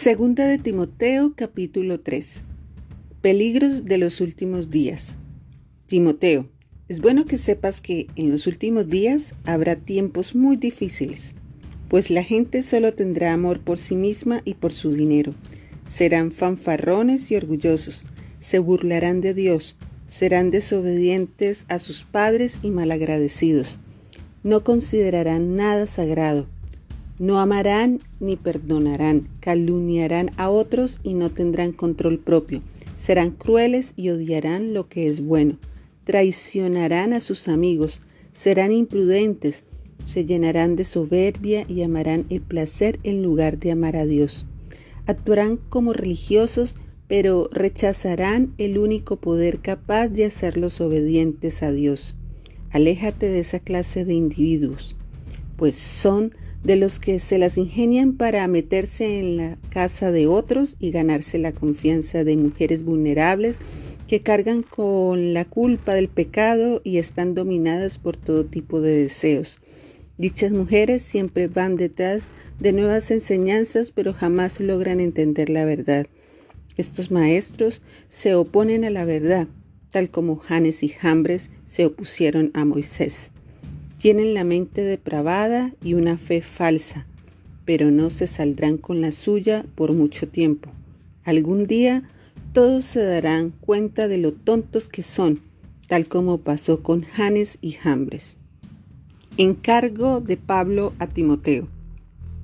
Segunda de Timoteo capítulo 3 Peligros de los últimos días Timoteo, es bueno que sepas que en los últimos días habrá tiempos muy difíciles, pues la gente solo tendrá amor por sí misma y por su dinero. Serán fanfarrones y orgullosos, se burlarán de Dios, serán desobedientes a sus padres y malagradecidos. No considerarán nada sagrado no amarán ni perdonarán, calumniarán a otros y no tendrán control propio. Serán crueles y odiarán lo que es bueno. Traicionarán a sus amigos, serán imprudentes, se llenarán de soberbia y amarán el placer en lugar de amar a Dios. Actuarán como religiosos, pero rechazarán el único poder capaz de hacerlos obedientes a Dios. Aléjate de esa clase de individuos, pues son de los que se las ingenian para meterse en la casa de otros y ganarse la confianza de mujeres vulnerables que cargan con la culpa del pecado y están dominadas por todo tipo de deseos. Dichas mujeres siempre van detrás de nuevas enseñanzas, pero jamás logran entender la verdad. Estos maestros se oponen a la verdad, tal como Janes y Jambres se opusieron a Moisés. Tienen la mente depravada y una fe falsa, pero no se saldrán con la suya por mucho tiempo. Algún día todos se darán cuenta de lo tontos que son, tal como pasó con Janes y Jambres. Encargo de Pablo a Timoteo.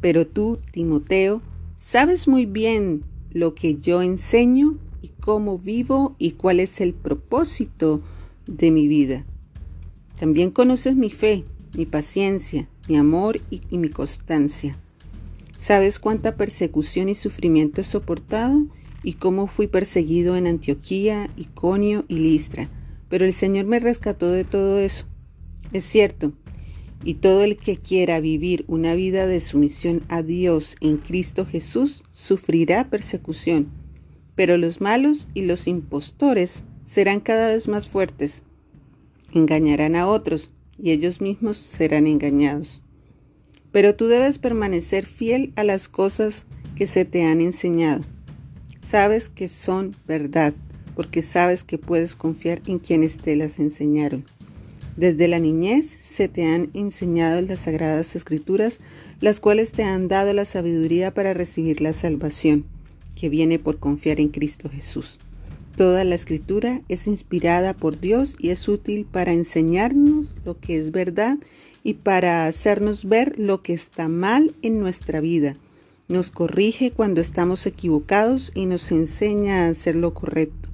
Pero tú, Timoteo, sabes muy bien lo que yo enseño y cómo vivo y cuál es el propósito de mi vida. También conoces mi fe, mi paciencia, mi amor y, mi constancia. ¿Sabes cuánta persecución y sufrimiento he soportado y cómo fui perseguido en Antioquía, Iconio y Listra? Pero el Señor me rescató de todo eso. Es cierto, y todo el que quiera vivir una vida de sumisión a Dios en Cristo Jesús sufrirá persecución, pero los malos y los impostores serán cada vez más fuertes engañarán a otros y ellos mismos serán engañados. Pero tú debes permanecer fiel a las cosas que se te han enseñado. Sabes que son verdad, porque sabes que puedes confiar en quienes te las enseñaron. Desde la niñez se te han enseñado las sagradas escrituras, las cuales te han dado la sabiduría para recibir la salvación, que viene por confiar en Cristo Jesús. Toda la escritura es inspirada por Dios y es útil para enseñarnos lo que es verdad y para hacernos ver lo que está mal en nuestra vida. Nos corrige cuando estamos equivocados y nos enseña a hacer lo correcto.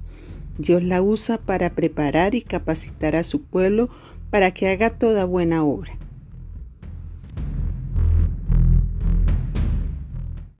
Dios la usa para preparar y capacitar a su pueblo para que haga toda buena obra.